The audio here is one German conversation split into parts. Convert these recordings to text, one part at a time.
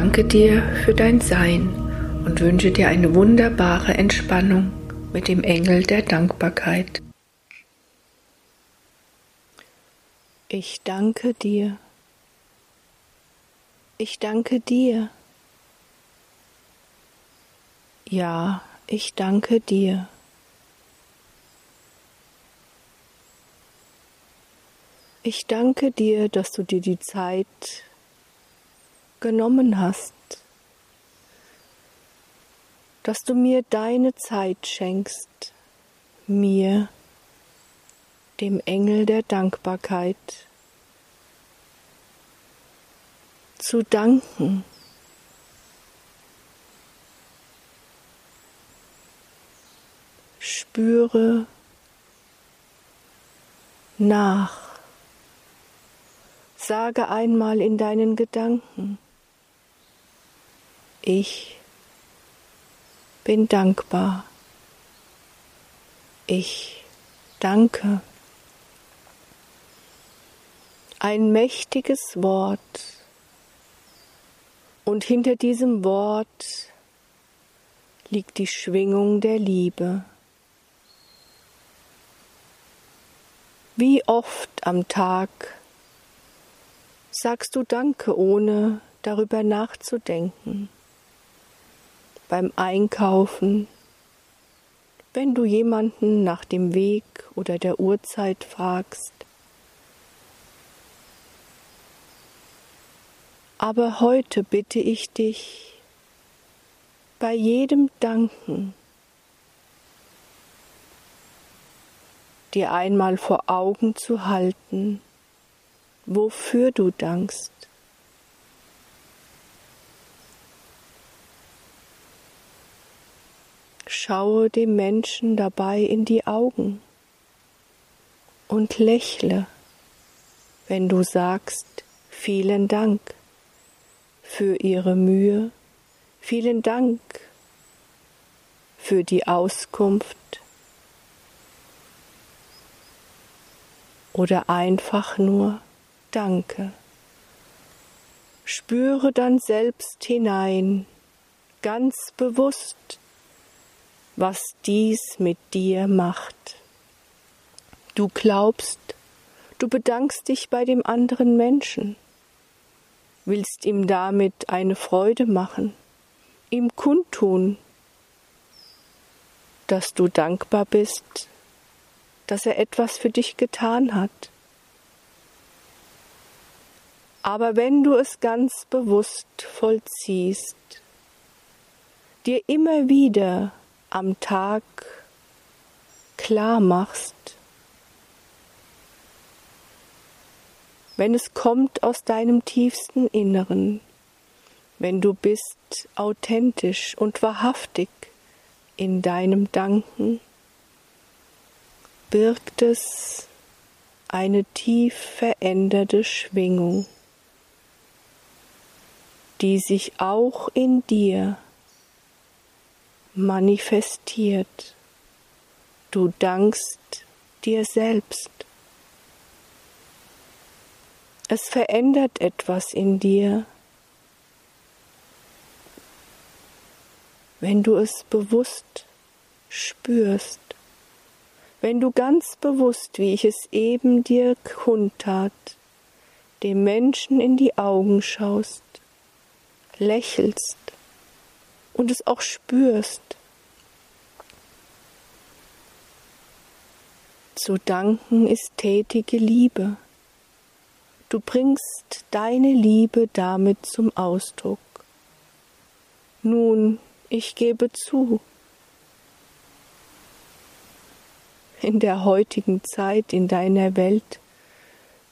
danke dir für dein Sein und wünsche dir eine wunderbare Entspannung mit dem Engel der Dankbarkeit. Ich danke dir. Ich danke dir. Ja, ich danke dir. Ich danke dir, dass du dir die Zeit genommen hast, dass du mir deine Zeit schenkst, mir, dem Engel der Dankbarkeit, zu danken. Spüre nach. Sage einmal in deinen Gedanken, ich bin dankbar. Ich danke. Ein mächtiges Wort. Und hinter diesem Wort liegt die Schwingung der Liebe. Wie oft am Tag sagst du Danke, ohne darüber nachzudenken? Beim Einkaufen, wenn du jemanden nach dem Weg oder der Uhrzeit fragst. Aber heute bitte ich dich, bei jedem Danken dir einmal vor Augen zu halten, wofür du dankst. Schaue dem Menschen dabei in die Augen und lächle, wenn du sagst, vielen Dank für Ihre Mühe, vielen Dank für die Auskunft oder einfach nur Danke. Spüre dann selbst hinein, ganz bewusst, was dies mit dir macht. Du glaubst, du bedankst dich bei dem anderen Menschen, willst ihm damit eine Freude machen, ihm kundtun, dass du dankbar bist, dass er etwas für dich getan hat. Aber wenn du es ganz bewusst vollziehst, dir immer wieder am Tag klar machst, wenn es kommt aus deinem tiefsten Inneren, wenn du bist authentisch und wahrhaftig in deinem Danken, birgt es eine tief veränderte Schwingung, die sich auch in dir manifestiert. Du dankst dir selbst. Es verändert etwas in dir, wenn du es bewusst spürst, wenn du ganz bewusst, wie ich es eben dir kundtat, dem Menschen in die Augen schaust, lächelst und es auch spürst. Zu danken ist tätige Liebe. Du bringst deine Liebe damit zum Ausdruck. Nun, ich gebe zu, in der heutigen Zeit, in deiner Welt,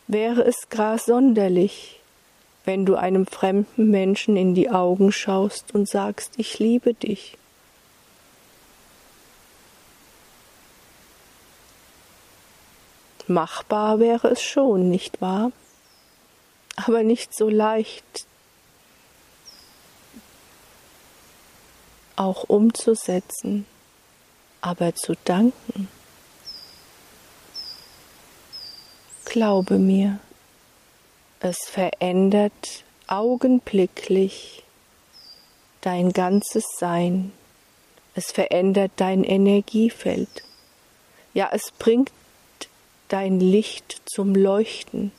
wäre es gar sonderlich, wenn du einem fremden Menschen in die Augen schaust und sagst, ich liebe dich. Machbar wäre es schon, nicht wahr? Aber nicht so leicht auch umzusetzen, aber zu danken. Glaube mir. Es verändert augenblicklich dein ganzes Sein. Es verändert dein Energiefeld. Ja, es bringt dein Licht zum Leuchten.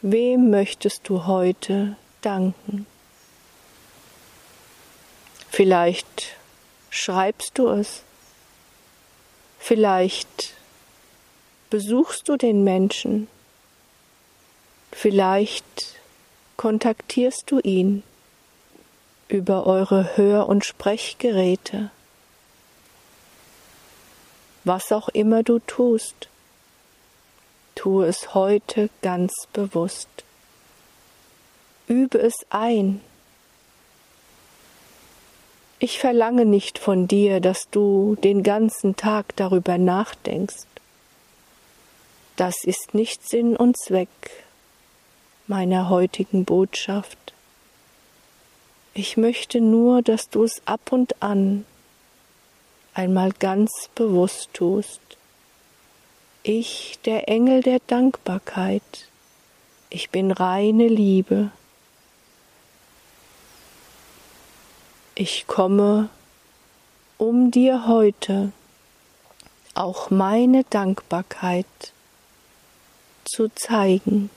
Wem möchtest du heute danken? Vielleicht schreibst du es, vielleicht besuchst du den Menschen, vielleicht kontaktierst du ihn über eure Hör- und Sprechgeräte, was auch immer du tust tue es heute ganz bewusst. Übe es ein. Ich verlange nicht von dir, dass du den ganzen Tag darüber nachdenkst. Das ist nicht Sinn und Zweck meiner heutigen Botschaft. Ich möchte nur, dass du es ab und an einmal ganz bewusst tust. Ich, der Engel der Dankbarkeit, ich bin reine Liebe. Ich komme, um dir heute auch meine Dankbarkeit zu zeigen.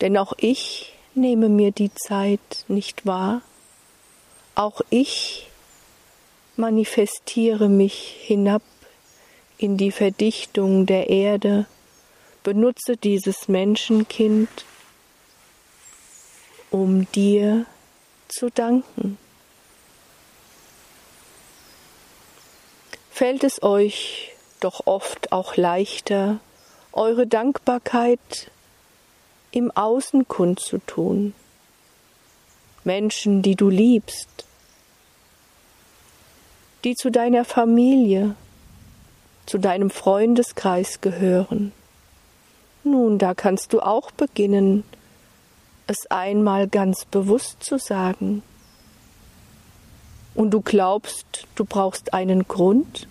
Denn auch ich nehme mir die Zeit nicht wahr, auch ich manifestiere mich hinab in die Verdichtung der Erde, benutze dieses Menschenkind, um dir zu danken. Fällt es euch doch oft auch leichter, eure Dankbarkeit im Außen kundzutun. Menschen, die du liebst, die zu deiner Familie, zu deinem Freundeskreis gehören. Nun, da kannst du auch beginnen, es einmal ganz bewusst zu sagen. Und du glaubst, du brauchst einen Grund,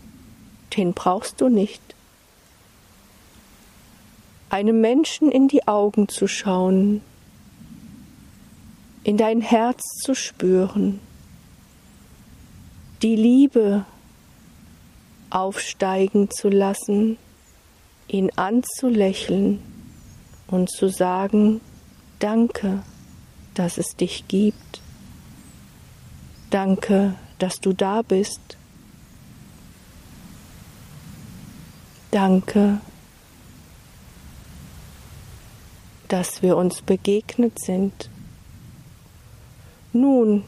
den brauchst du nicht. Einem Menschen in die Augen zu schauen, in dein Herz zu spüren, die Liebe aufsteigen zu lassen, ihn anzulächeln und zu sagen, danke, dass es dich gibt. Danke, dass du da bist. Danke, dass wir uns begegnet sind. Nun,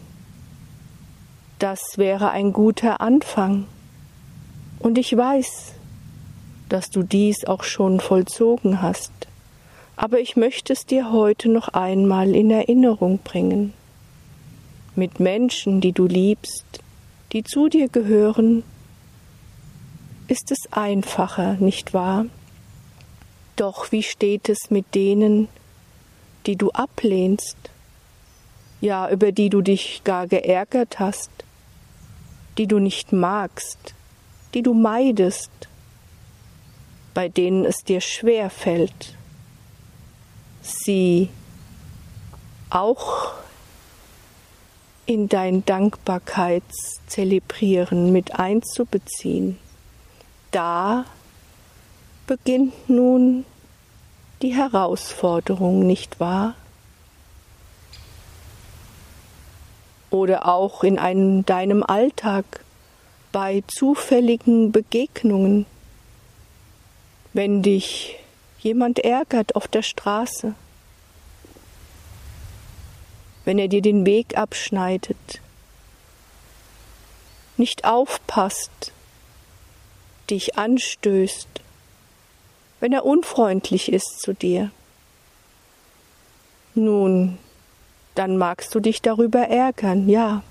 das wäre ein guter Anfang. Und ich weiß, dass du dies auch schon vollzogen hast, aber ich möchte es dir heute noch einmal in Erinnerung bringen. Mit Menschen, die du liebst, die zu dir gehören, ist es einfacher, nicht wahr? Doch wie steht es mit denen, die du ablehnst, ja, über die du dich gar geärgert hast, die du nicht magst, die du meidest, bei denen es dir schwer fällt, sie auch in dein Dankbarkeitszelebrieren mit einzubeziehen. Da beginnt nun die Herausforderung, nicht wahr? Oder auch in einem, deinem Alltag bei zufälligen Begegnungen, wenn dich jemand ärgert auf der Straße, wenn er dir den Weg abschneidet, nicht aufpasst, dich anstößt, wenn er unfreundlich ist zu dir. Nun, dann magst du dich darüber ärgern, ja.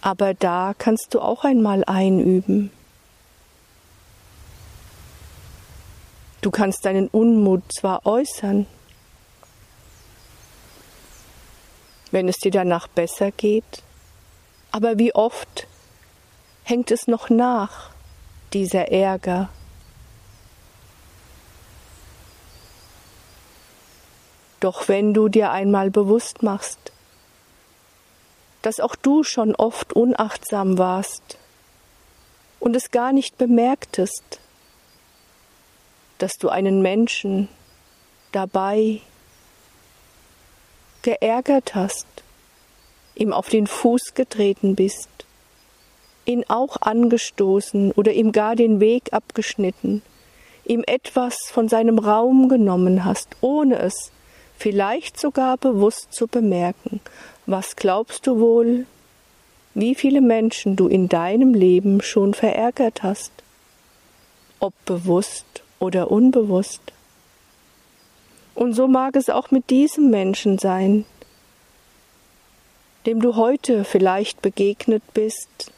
Aber da kannst du auch einmal einüben. Du kannst deinen Unmut zwar äußern, wenn es dir danach besser geht, aber wie oft hängt es noch nach, dieser Ärger. Doch wenn du dir einmal bewusst machst, dass auch du schon oft unachtsam warst und es gar nicht bemerktest, dass du einen Menschen dabei geärgert hast, ihm auf den Fuß getreten bist, ihn auch angestoßen oder ihm gar den Weg abgeschnitten, ihm etwas von seinem Raum genommen hast, ohne es vielleicht sogar bewusst zu bemerken. Was glaubst du wohl, wie viele Menschen du in deinem Leben schon verärgert hast? Ob bewusst oder unbewusst? Und so mag es auch mit diesem Menschen sein, dem du heute vielleicht begegnet bist,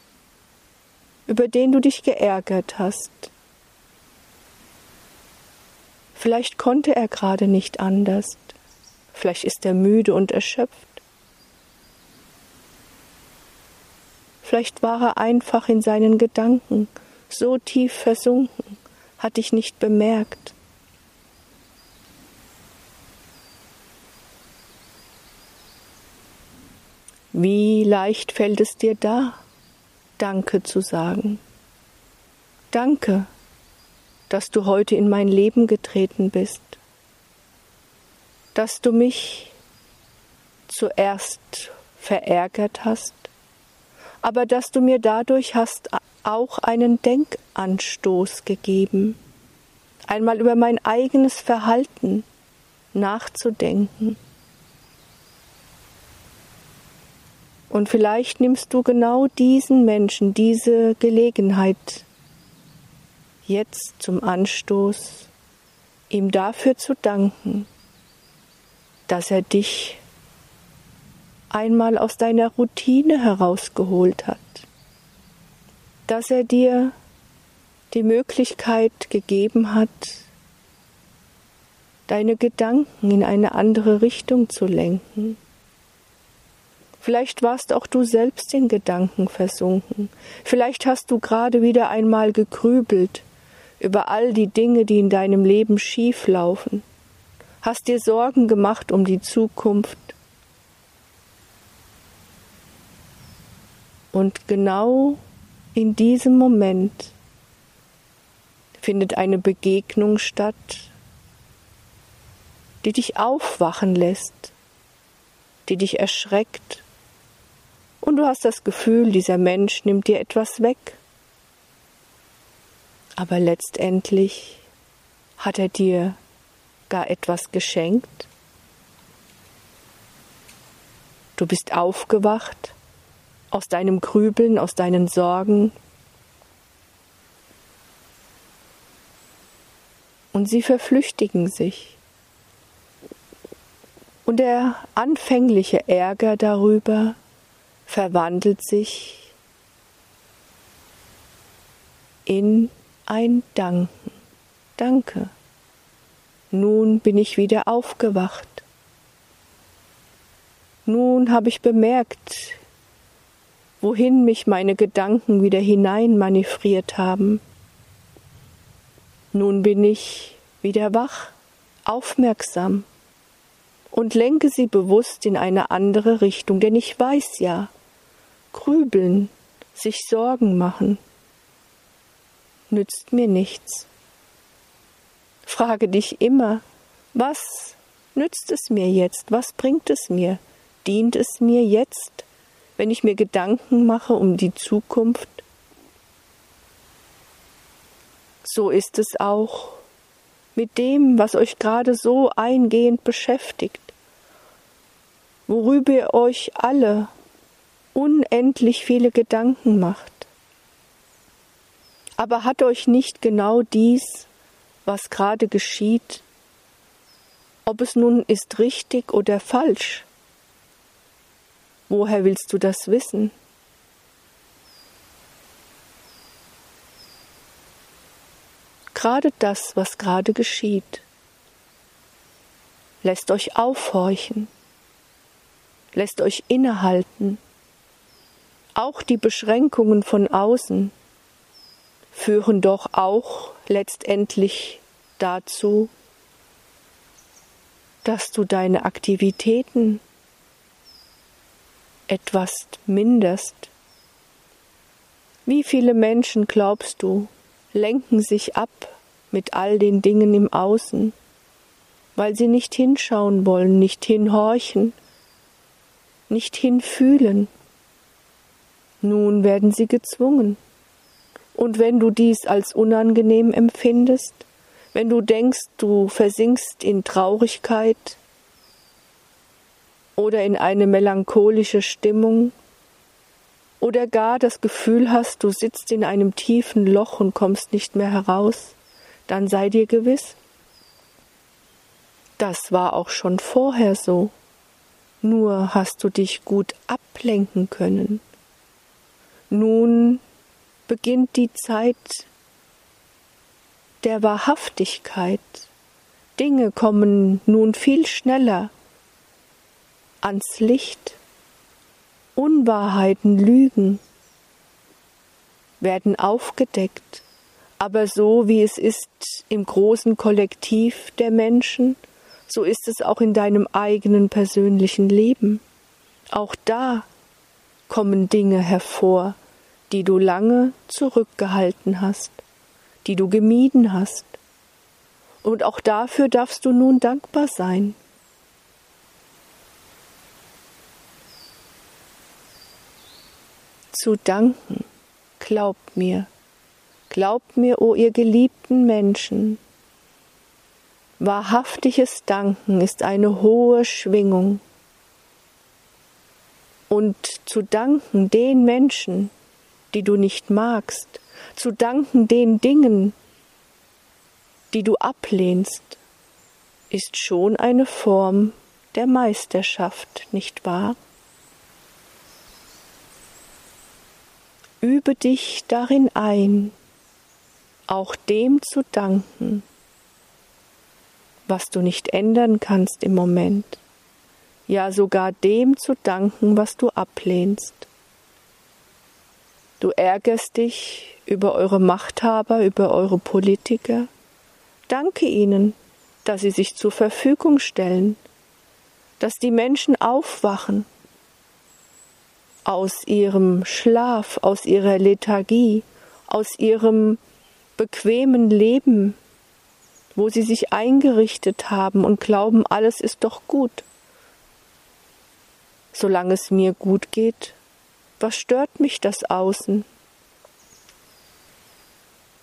über den du dich geärgert hast. Vielleicht konnte er gerade nicht anders, vielleicht ist er müde und erschöpft, vielleicht war er einfach in seinen Gedanken so tief versunken, hat dich nicht bemerkt. Wie leicht fällt es dir da, Danke zu sagen. Danke, dass du heute in mein Leben getreten bist, dass du mich zuerst verärgert hast, aber dass du mir dadurch hast auch einen Denkanstoß gegeben, einmal über mein eigenes Verhalten nachzudenken. Und vielleicht nimmst du genau diesen Menschen diese Gelegenheit jetzt zum Anstoß, ihm dafür zu danken, dass er dich einmal aus deiner Routine herausgeholt hat, dass er dir die Möglichkeit gegeben hat, deine Gedanken in eine andere Richtung zu lenken Vielleicht warst auch du selbst in Gedanken versunken. Vielleicht hast du gerade wieder einmal gegrübelt über all die Dinge, die in deinem Leben schief laufen. Hast dir Sorgen gemacht um die Zukunft. Und genau in diesem Moment findet eine Begegnung statt, die dich aufwachen lässt, die dich erschreckt und du hast das Gefühl, dieser Mensch nimmt dir etwas weg. Aber letztendlich hat er dir gar etwas geschenkt. Du bist aufgewacht aus deinem Grübeln, aus deinen Sorgen. Und sie verflüchtigen sich. Und der anfängliche Ärger darüber verwandelt sich in ein Danken. Danke. Nun bin ich wieder aufgewacht. Nun habe ich bemerkt, wohin mich meine Gedanken wieder hinein manövriert haben. Nun bin ich wieder wach, aufmerksam und lenke sie bewusst in eine andere Richtung, denn ich weiß ja, grübeln, sich Sorgen machen, nützt mir nichts. Frage dich immer, was nützt es mir jetzt? Was bringt es mir? Dient es mir jetzt, wenn ich mir Gedanken mache um die Zukunft? So ist es auch mit dem, was euch gerade so eingehend beschäftigt, worüber ihr euch alle unendlich viele Gedanken macht. Aber hat euch nicht genau dies, was gerade geschieht, ob es nun ist richtig oder falsch? Woher willst du das wissen? Gerade das, was gerade geschieht, lässt euch aufhorchen, lässt euch innehalten auch die Beschränkungen von außen führen doch auch letztendlich dazu, dass du deine Aktivitäten etwas minderst. Wie viele Menschen, glaubst du, lenken sich ab mit all den Dingen im Außen, weil sie nicht hinschauen wollen, nicht hinhorchen, nicht hinfühlen. Nun werden sie gezwungen. Und wenn du dies als unangenehm empfindest, wenn du denkst, du versinkst in Traurigkeit oder in eine melancholische Stimmung oder gar das Gefühl hast, du sitzt in einem tiefen Loch und kommst nicht mehr heraus, dann sei dir gewiss, das war auch schon vorher so, nur hast du dich gut ablenken können. Nun beginnt die Zeit der Wahrhaftigkeit. Dinge kommen nun viel schneller ans Licht. Unwahrheiten, Lügen werden aufgedeckt, aber so wie es ist im großen Kollektiv der Menschen, so ist es auch in deinem eigenen persönlichen Leben. Auch da kommen Dinge hervor, die du lange zurückgehalten hast, die du gemieden hast. Und auch dafür darfst du nun dankbar sein. Zu danken, glaubt mir, glaubt mir, o oh ihr geliebten Menschen, wahrhaftiges Danken ist eine hohe Schwingung. Und zu danken den Menschen, die du nicht magst, zu danken den Dingen, die du ablehnst, ist schon eine Form der Meisterschaft, nicht wahr? Übe dich darin ein, auch dem zu danken, was du nicht ändern kannst im Moment, ja sogar dem zu danken, was du ablehnst. Du ärgerst dich über eure Machthaber, über eure Politiker. Danke ihnen, dass sie sich zur Verfügung stellen, dass die Menschen aufwachen aus ihrem Schlaf, aus ihrer Lethargie, aus ihrem bequemen Leben, wo sie sich eingerichtet haben und glauben, alles ist doch gut. Solange es mir gut geht, was stört mich das Außen?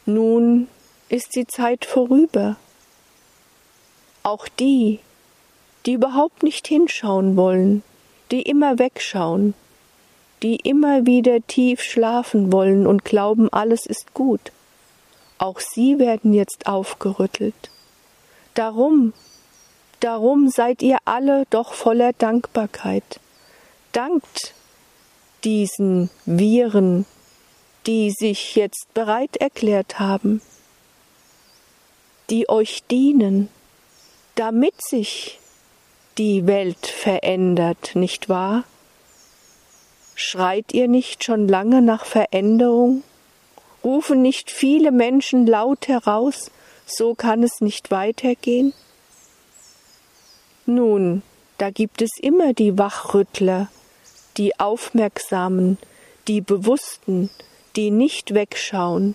Nun ist die Zeit vorüber. Auch die, die überhaupt nicht hinschauen wollen, die immer wegschauen, die immer wieder tief schlafen wollen und glauben, alles ist gut, auch sie werden jetzt aufgerüttelt. Darum, darum seid ihr alle doch voller Dankbarkeit. Dankt diesen Viren, die sich jetzt bereit erklärt haben, die euch dienen, damit sich die Welt verändert, nicht wahr? Schreit ihr nicht schon lange nach Veränderung? Rufen nicht viele Menschen laut heraus, so kann es nicht weitergehen? Nun, da gibt es immer die Wachrüttler, die Aufmerksamen, die Bewussten, die nicht wegschauen,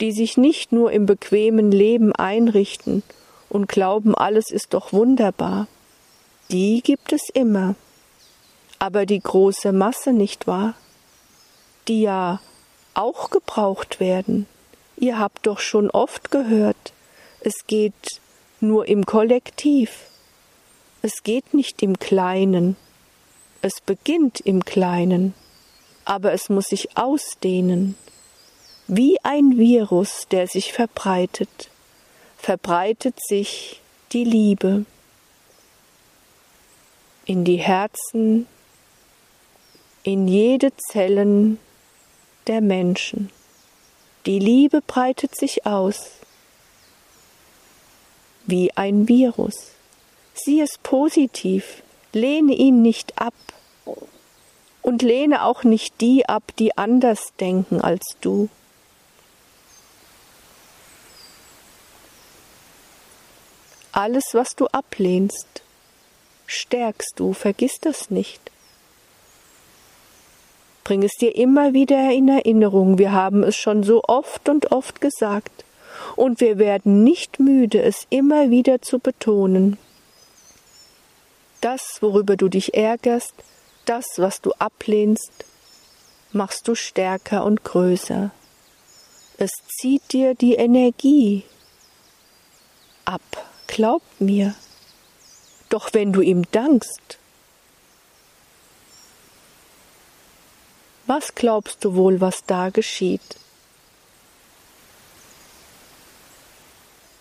die sich nicht nur im bequemen Leben einrichten und glauben, alles ist doch wunderbar. Die gibt es immer. Aber die große Masse, nicht wahr? Die ja auch gebraucht werden. Ihr habt doch schon oft gehört, es geht nur im Kollektiv. Es geht nicht im Kleinen. Es beginnt im Kleinen, aber es muss sich ausdehnen. Wie ein Virus, der sich verbreitet, verbreitet sich die Liebe in die Herzen, in jede Zellen der Menschen. Die Liebe breitet sich aus wie ein Virus. Sieh es positiv, lehne ihn nicht ab und lehne auch nicht die ab, die anders denken als du. Alles, was du ablehnst, stärkst du, vergiss das nicht. Bring es dir immer wieder in Erinnerung, wir haben es schon so oft und oft gesagt, und wir werden nicht müde, es immer wieder zu betonen. Das, worüber du dich ärgerst, das, was du ablehnst, machst du stärker und größer. Es zieht dir die Energie ab, glaub mir. Doch wenn du ihm dankst, was glaubst du wohl, was da geschieht?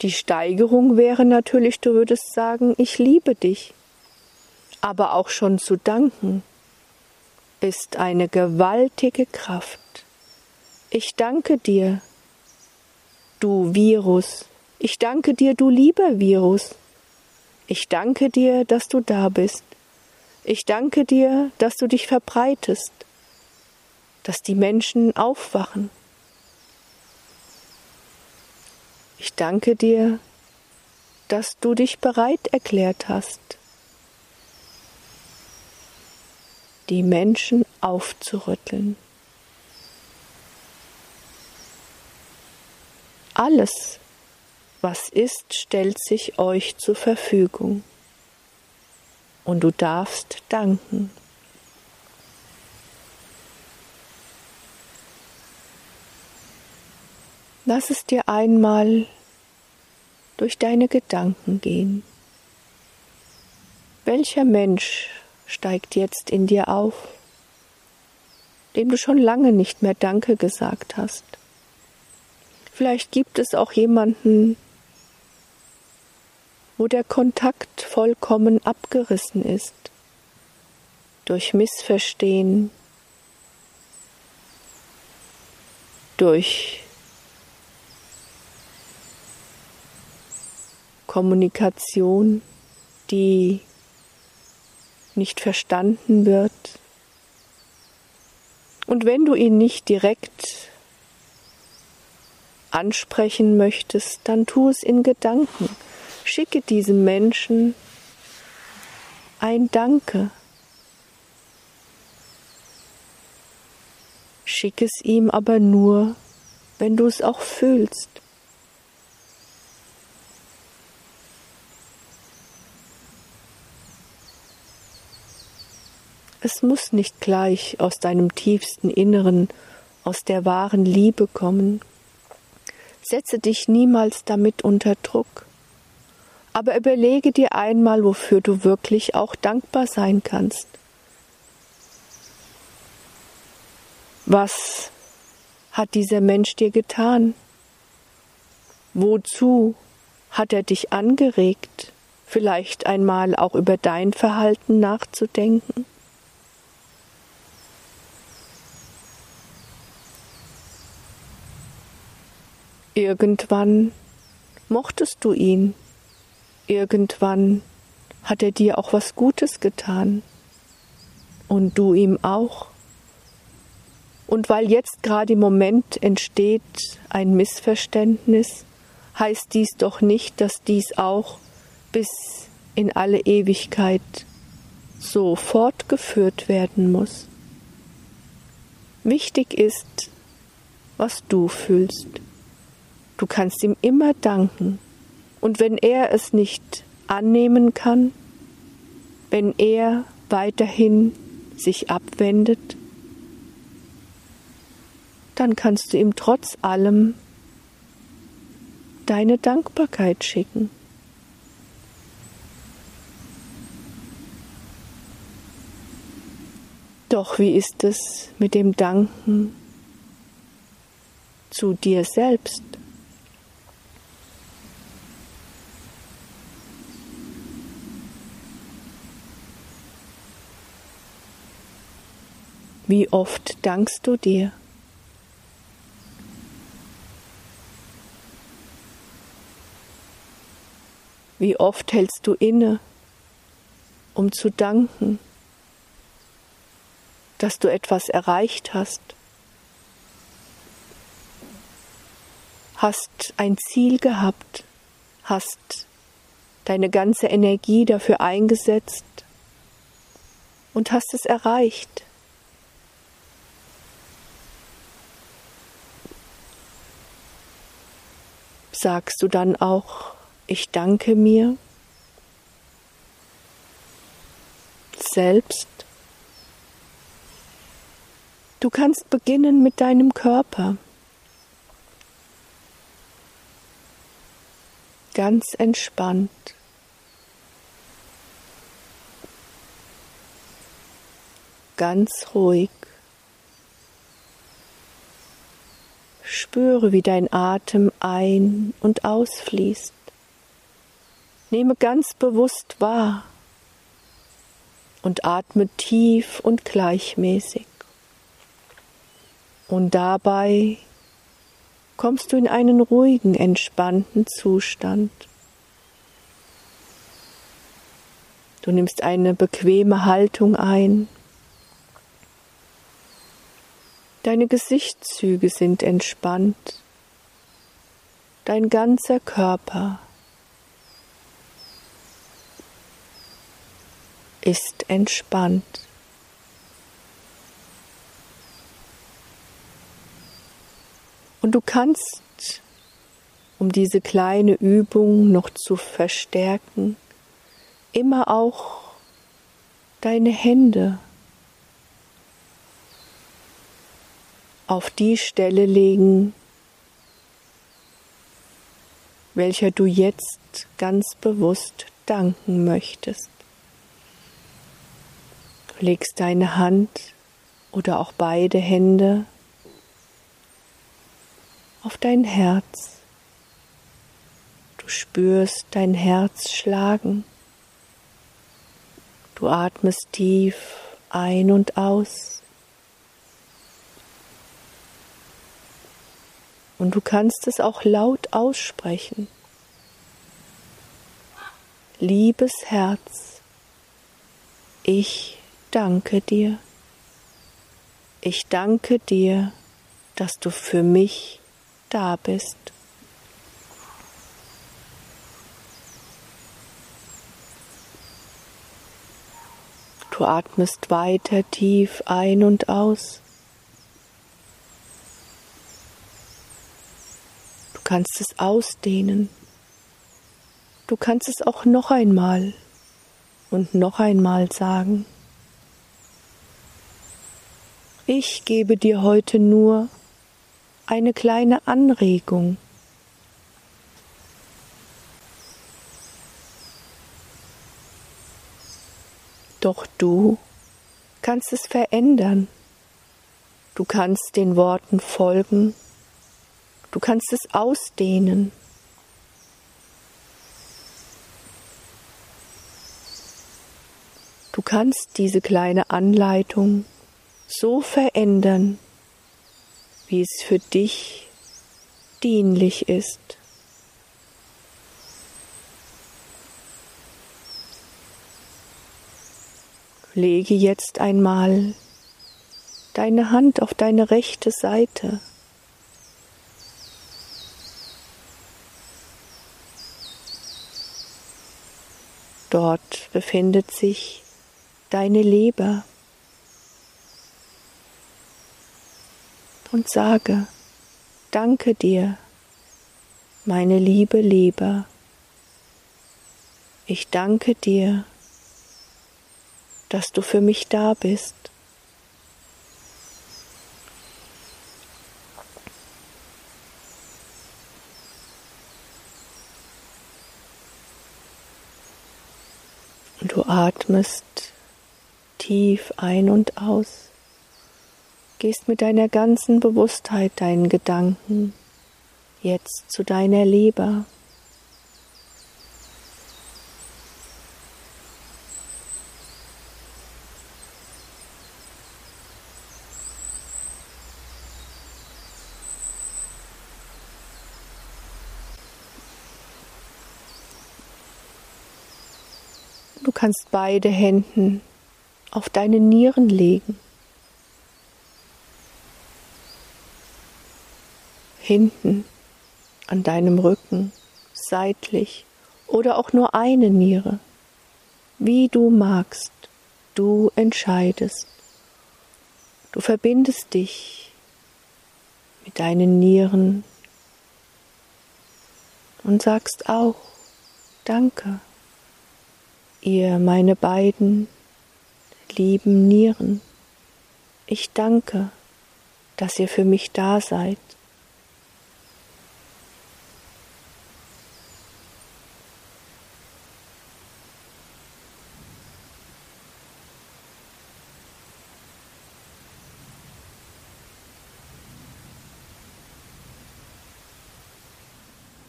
Die Steigerung wäre natürlich, du würdest sagen, ich liebe dich. Aber auch schon zu danken ist eine gewaltige Kraft. Ich danke dir, du Virus. Ich danke dir, du lieber Virus. Ich danke dir, dass du da bist. Ich danke dir, dass du dich verbreitest, dass die Menschen aufwachen. Ich danke dir, dass du dich bereit erklärt hast, die Menschen aufzurütteln. Alles, was ist, stellt sich euch zur Verfügung. Und du darfst danken. Lass es dir einmal durch deine Gedanken gehen. Welcher Mensch steigt jetzt in dir auf, dem du schon lange nicht mehr Danke gesagt hast? Vielleicht gibt es auch jemanden, wo der Kontakt vollkommen abgerissen ist, durch Missverstehen, durch Kommunikation, die nicht verstanden wird. Und wenn du ihn nicht direkt ansprechen möchtest, dann tu es in Gedanken. Schicke diesem Menschen ein Danke. Schick es ihm aber nur, wenn du es auch fühlst. Es muss nicht gleich aus deinem tiefsten Inneren, aus der wahren Liebe kommen. Setze dich niemals damit unter Druck. Aber überlege dir einmal, wofür du wirklich auch dankbar sein kannst. Was hat dieser Mensch dir getan? Wozu hat er dich angeregt, vielleicht einmal auch über dein Verhalten nachzudenken? Irgendwann mochtest du ihn, irgendwann hat er dir auch was Gutes getan und du ihm auch. Und weil jetzt gerade im Moment entsteht ein Missverständnis, heißt dies doch nicht, dass dies auch bis in alle Ewigkeit so fortgeführt werden muss. Wichtig ist, was du fühlst. Du kannst ihm immer danken. Und wenn er es nicht annehmen kann, wenn er weiterhin sich abwendet, dann kannst du ihm trotz allem deine Dankbarkeit schicken. Doch wie ist es mit dem Danken zu dir selbst? Wie oft dankst du dir? Wie oft hältst du inne, um zu danken, dass du etwas erreicht hast, hast ein Ziel gehabt, hast deine ganze Energie dafür eingesetzt und hast es erreicht. Sagst du dann auch, ich danke mir selbst? Du kannst beginnen mit deinem Körper. Ganz entspannt. Ganz ruhig. Spüre, wie dein Atem ein- und ausfließt. Nehme ganz bewusst wahr und atme tief und gleichmäßig. Und dabei kommst du in einen ruhigen, entspannten Zustand. Du nimmst eine bequeme Haltung ein. Deine Gesichtszüge sind entspannt. Dein ganzer Körper ist entspannt. Und du kannst, um diese kleine Übung noch zu verstärken, immer auch deine Hände auf die Stelle legen, welcher du jetzt ganz bewusst danken möchtest. Du legst deine Hand oder auch beide Hände auf dein Herz. Du spürst dein Herz schlagen. Du atmest tief ein und aus. Und du kannst es auch laut aussprechen. Liebes Herz, ich danke dir. Ich danke dir, dass du für mich da bist. Du atmest weiter tief ein und aus. Kannst es ausdehnen. Du kannst es auch noch einmal und noch einmal sagen. Ich gebe dir heute nur eine kleine Anregung. Doch du kannst es verändern. Du kannst den Worten folgen. Du kannst es ausdehnen. Du kannst diese kleine Anleitung so verändern, wie es für dich dienlich ist. Lege jetzt einmal deine Hand auf deine rechte Seite. Dort befindet sich deine Leber. und sage, danke dir, meine liebe Leber. Ich danke dir, dass du für mich da bist. Und du atmest tief ein und aus gehst mit deiner ganzen Bewusstheit deinen Gedanken jetzt zu deiner Leber. Kannst beide Händen auf deine Nieren legen. hinten an deinem Rücken, seitlich oder auch nur eine Niere, wie du magst, du entscheidest. Du verbindest dich mit deinen Nieren und sagst auch Danke, ihr meine beiden lieben Nieren. Ich danke, dass ihr für mich da seid.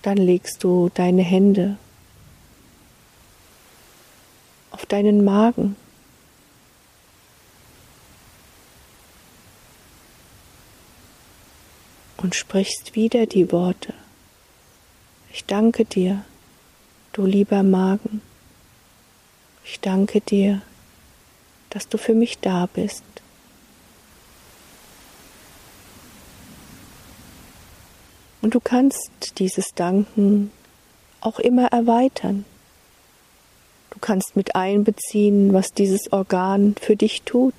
Dann legst du deine Hände auf deinen Magen. Und sprichst wieder die Worte. Ich danke dir, du lieber Magen. Ich danke dir, dass du für mich da bist. Und du kannst dieses Danken auch immer erweitern. Du kannst mit einbeziehen, was dieses Organ für dich tut.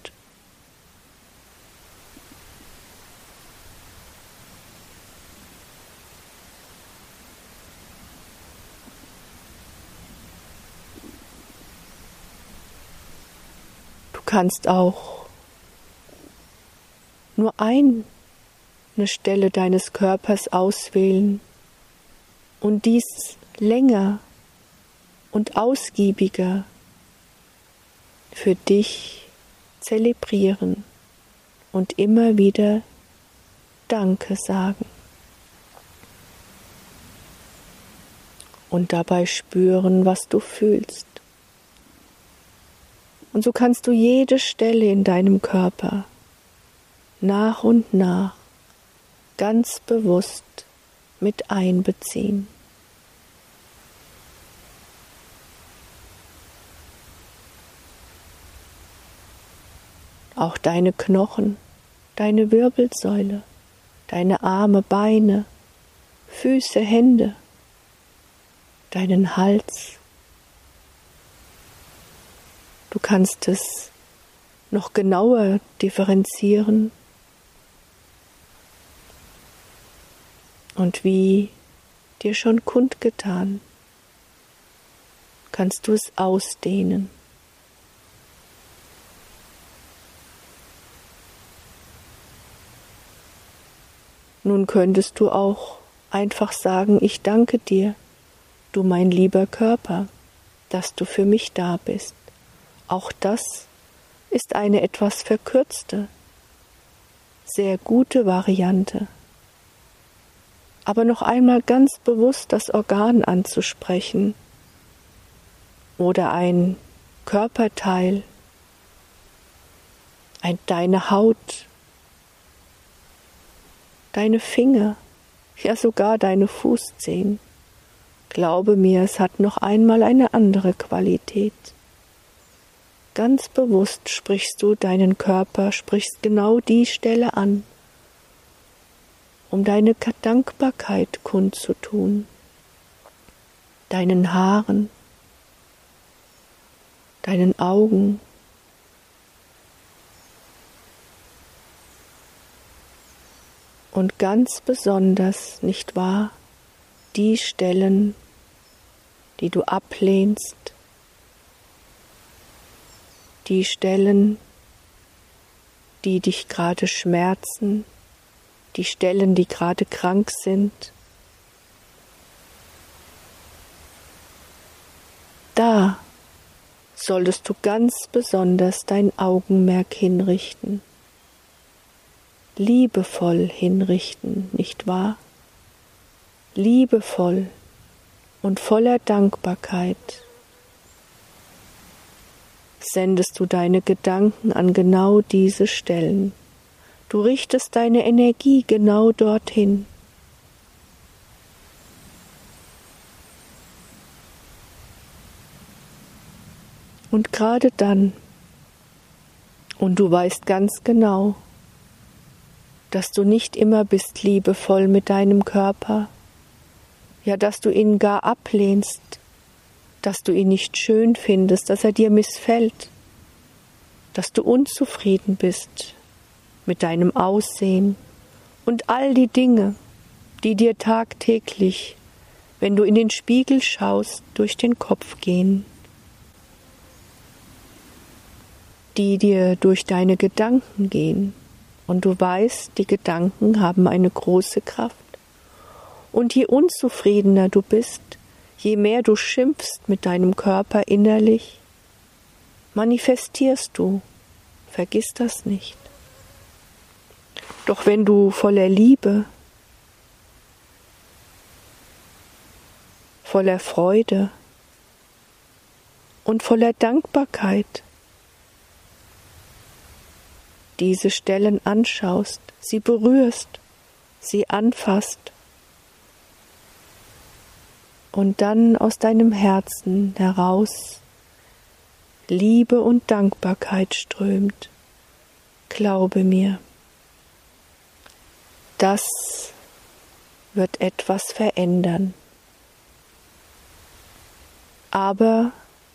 Du kannst auch nur ein eine Stelle deines Körpers auswählen und dies länger und ausgiebiger für dich zelebrieren und immer wieder Danke sagen. Und dabei spüren, was du fühlst. Und so kannst du jede Stelle in deinem Körper nach und nach ganz bewusst mit einbeziehen. Auch deine Knochen, deine Wirbelsäule, deine Arme, Beine, Füße, Hände, deinen Hals. Du kannst es noch genauer differenzieren Und wie dir schon kundgetan, kannst du es ausdehnen. Nun könntest du auch einfach sagen, ich danke dir, du mein lieber Körper, dass du für mich da bist. Auch das ist eine etwas verkürzte, sehr gute Variante aber noch einmal ganz bewusst das Organ anzusprechen oder ein Körperteil, ein, deine Haut, deine Finger, ja sogar deine Fußzehen. Glaube mir, es hat noch einmal eine andere Qualität. Ganz bewusst sprichst du deinen Körper, sprichst genau die Stelle an, um deine Dankbarkeit kundzutun, deinen Haaren, deinen Augen, und ganz besonders, nicht wahr, die Stellen, die du ablehnst, die Stellen, die dich gerade schmerzen, die Stellen, die gerade krank sind. Da solltest du ganz besonders dein Augenmerk hinrichten, liebevoll hinrichten, nicht wahr? Liebevoll und voller Dankbarkeit sendest du deine Gedanken an genau diese Stellen. Du richtest deine Energie genau dorthin. Und gerade dann, und du weißt ganz genau, dass du nicht immer bist liebevoll mit deinem Körper, ja dass du ihn gar ablehnst, dass du ihn nicht schön findest, dass er dir missfällt, dass du unzufrieden bist mit deinem Aussehen und all die Dinge, die dir tagtäglich, wenn du in den Spiegel schaust, durch den Kopf gehen, die dir durch deine Gedanken gehen, und du weißt, die Gedanken haben eine große Kraft. Und je unzufriedener du bist, je mehr du schimpfst mit deinem Körper innerlich, manifestierst du, vergiss das nicht. Doch wenn du voller Liebe, voller Freude und voller Dankbarkeit diese Stellen anschaust, sie berührst, sie anfasst und dann aus deinem Herzen heraus Liebe und Dankbarkeit strömt, glaube mir, das wird etwas verändern. Aber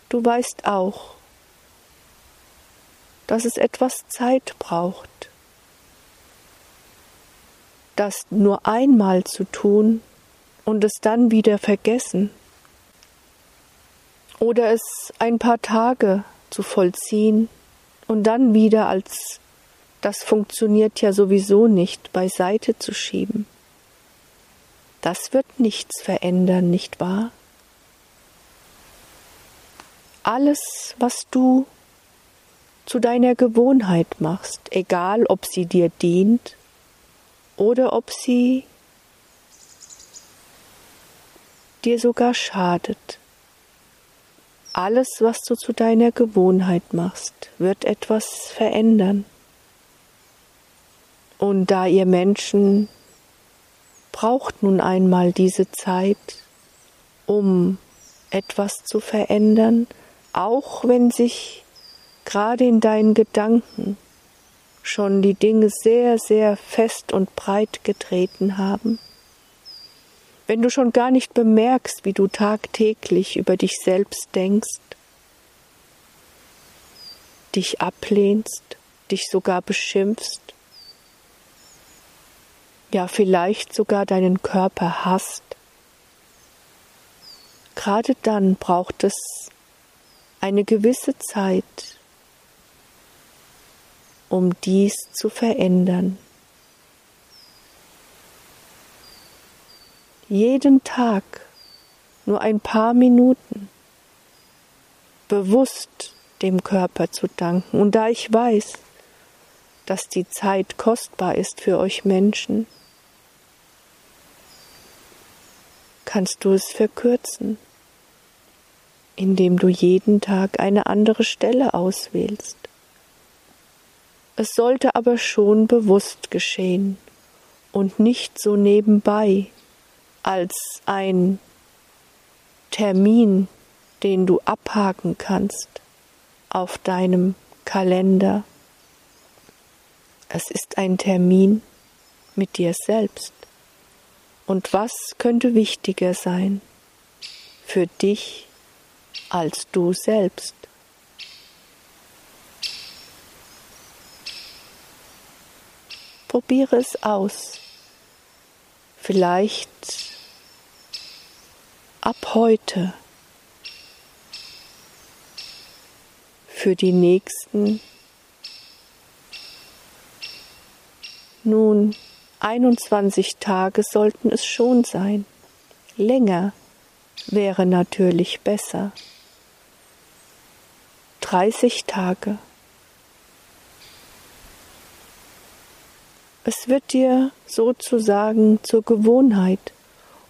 du weißt auch, dass es etwas Zeit braucht. Das nur einmal zu tun und es dann wieder vergessen oder es ein paar Tage zu vollziehen und dann wieder als das funktioniert ja sowieso nicht beiseite zu schieben. Das wird nichts verändern, nicht wahr? Alles, was du zu deiner Gewohnheit machst, egal ob sie dir dient oder ob sie dir sogar schadet. Alles, was du zu deiner Gewohnheit machst, wird etwas verändern. Und da ihr Menschen braucht nun einmal diese Zeit, um etwas zu verändern, auch wenn sich gerade in deinen Gedanken schon die Dinge sehr, sehr fest und breit getreten haben, wenn du schon gar nicht bemerkst, wie du tagtäglich über dich selbst denkst, dich ablehnst, dich sogar beschimpfst, ja vielleicht sogar deinen Körper hasst, gerade dann braucht es eine gewisse Zeit, um dies zu verändern. Jeden Tag nur ein paar Minuten bewusst dem Körper zu danken. Und da ich weiß, dass die Zeit kostbar ist für euch Menschen, kannst du es verkürzen, indem du jeden Tag eine andere Stelle auswählst. Es sollte aber schon bewusst geschehen und nicht so nebenbei als ein Termin, den du abhaken kannst auf deinem Kalender. Es ist ein Termin mit dir selbst. Und was könnte wichtiger sein für dich als du selbst? Probiere es aus. Vielleicht ab heute für die nächsten nun 21 Tage sollten es schon sein. Länger wäre natürlich besser. 30 Tage. Es wird dir sozusagen zur Gewohnheit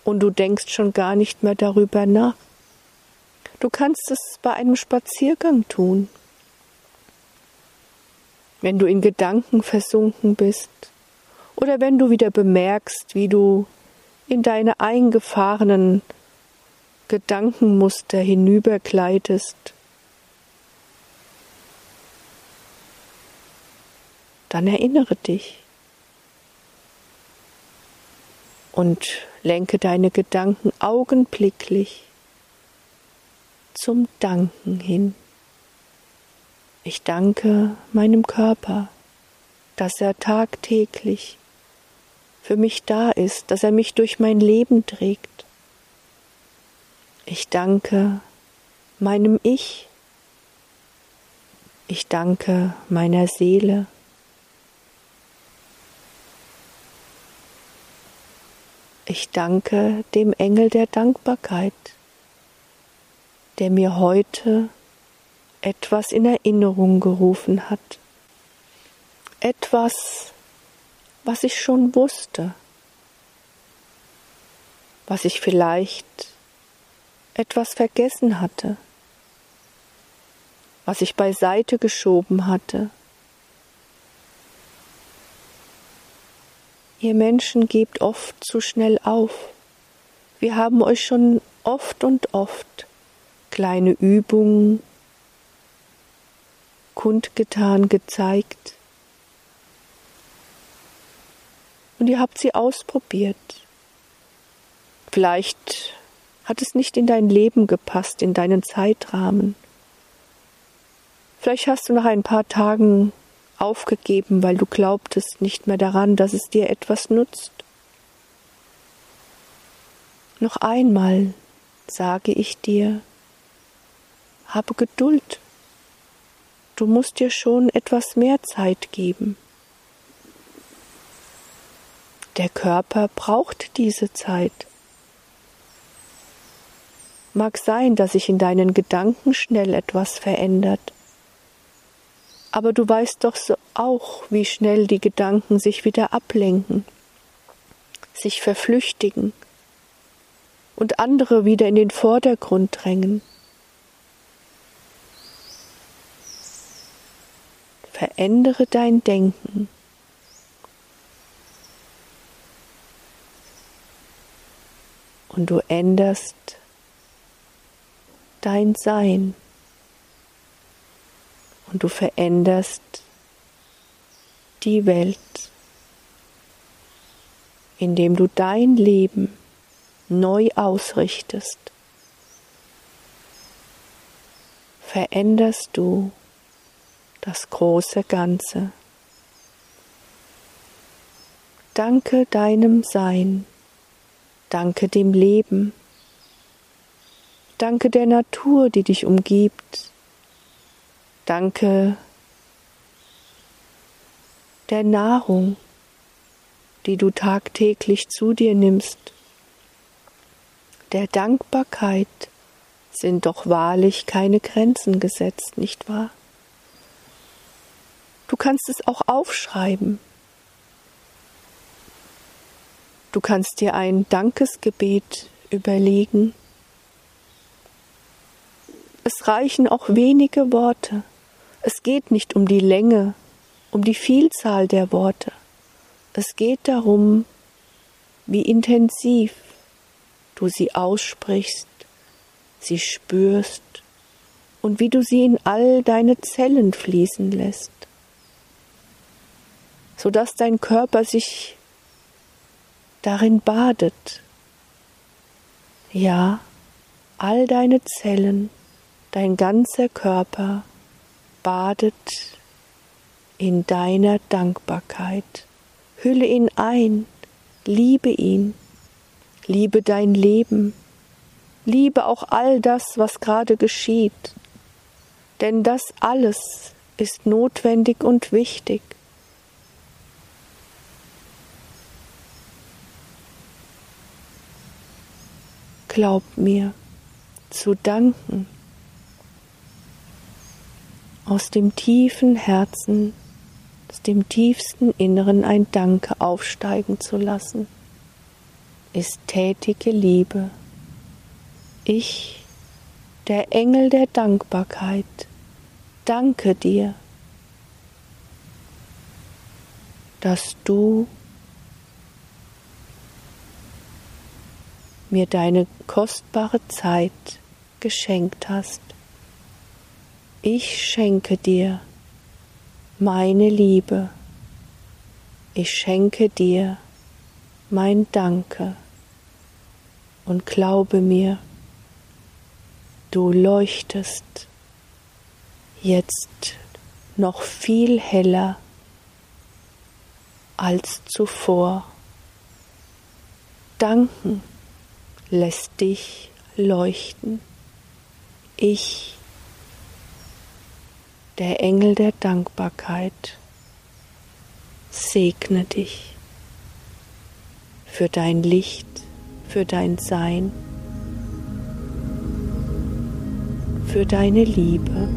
und du denkst schon gar nicht mehr darüber nach. Du kannst es bei einem Spaziergang tun. Wenn du in Gedanken versunken bist oder wenn du wieder bemerkst, wie du in deine eingefahrenen Gedankenmuster hinübergleitest, dann erinnere dich. Und lenke deine Gedanken augenblicklich zum Danken hin. Ich danke meinem Körper, dass er tagtäglich für mich da ist, dass er mich durch mein Leben trägt. Ich danke meinem Ich. Ich danke meiner Seele. Ich danke dem Engel der Dankbarkeit, der mir heute etwas in Erinnerung gerufen hat. Etwas, was ich schon wusste, was ich vielleicht etwas vergessen hatte, was ich beiseite geschoben hatte. Ihr Menschen gebt oft zu schnell auf. Wir haben euch schon oft und oft kleine Übungen kundgetan, gezeigt. Und ihr habt sie ausprobiert. Vielleicht hat es nicht in dein Leben gepasst, in deinen Zeitrahmen. Vielleicht hast du nach ein paar Tagen aufgegeben, weil du glaubtest nicht mehr daran, dass es dir etwas nutzt. Noch einmal sage ich dir, habe Geduld. Du musst dir schon etwas mehr Zeit geben. Der Körper braucht diese Zeit. Mag sein, dass sich in deinen Gedanken schnell etwas verändert. Aber du weißt doch so auch, wie schnell die Gedanken sich wieder ablenken, sich verflüchtigen und andere wieder in den Vordergrund drängen. Verändere dein Denken. Und du änderst dein Sein und du veränderst die Welt, indem du dein Leben neu ausrichtest. Veränderst du das große Ganze. Danke deinem Sein, danke dem Leben, Danke der Natur, die dich umgibt. Danke der Nahrung, die du tagtäglich zu dir nimmst. Der Dankbarkeit sind doch wahrlich keine Grenzen gesetzt, nicht wahr? Du kannst es auch aufschreiben. Du kannst dir ein Dankesgebet überlegen es reichen auch wenige Worte. Es geht nicht um die Länge, um die Vielzahl der Worte. Es geht darum, wie intensiv du sie aussprichst, sie spürst und wie du sie in all deine Zellen fließen lässt, sodass dein Körper sich darin badet. Ja, all deine Zellen Dein ganzer Körper badet in deiner Dankbarkeit. Hülle ihn ein, liebe ihn, liebe dein Leben, liebe auch all das, was gerade geschieht, denn das alles ist notwendig und wichtig. Glaub mir, zu danken aus dem tiefen Herzen, aus dem tiefsten Inneren ein Danke aufsteigen zu lassen, ist tätige Liebe. Ich, der Engel der Dankbarkeit, danke dir, dass du mir deine kostbare Zeit geschenkt hast. Ich schenke dir meine Liebe. Ich schenke dir mein Danke und glaube mir, Du leuchtest jetzt noch viel heller als zuvor. Danken lässt dich leuchten. Ich, der Engel der Dankbarkeit, segne dich für dein Licht, für dein Sein, für deine Liebe.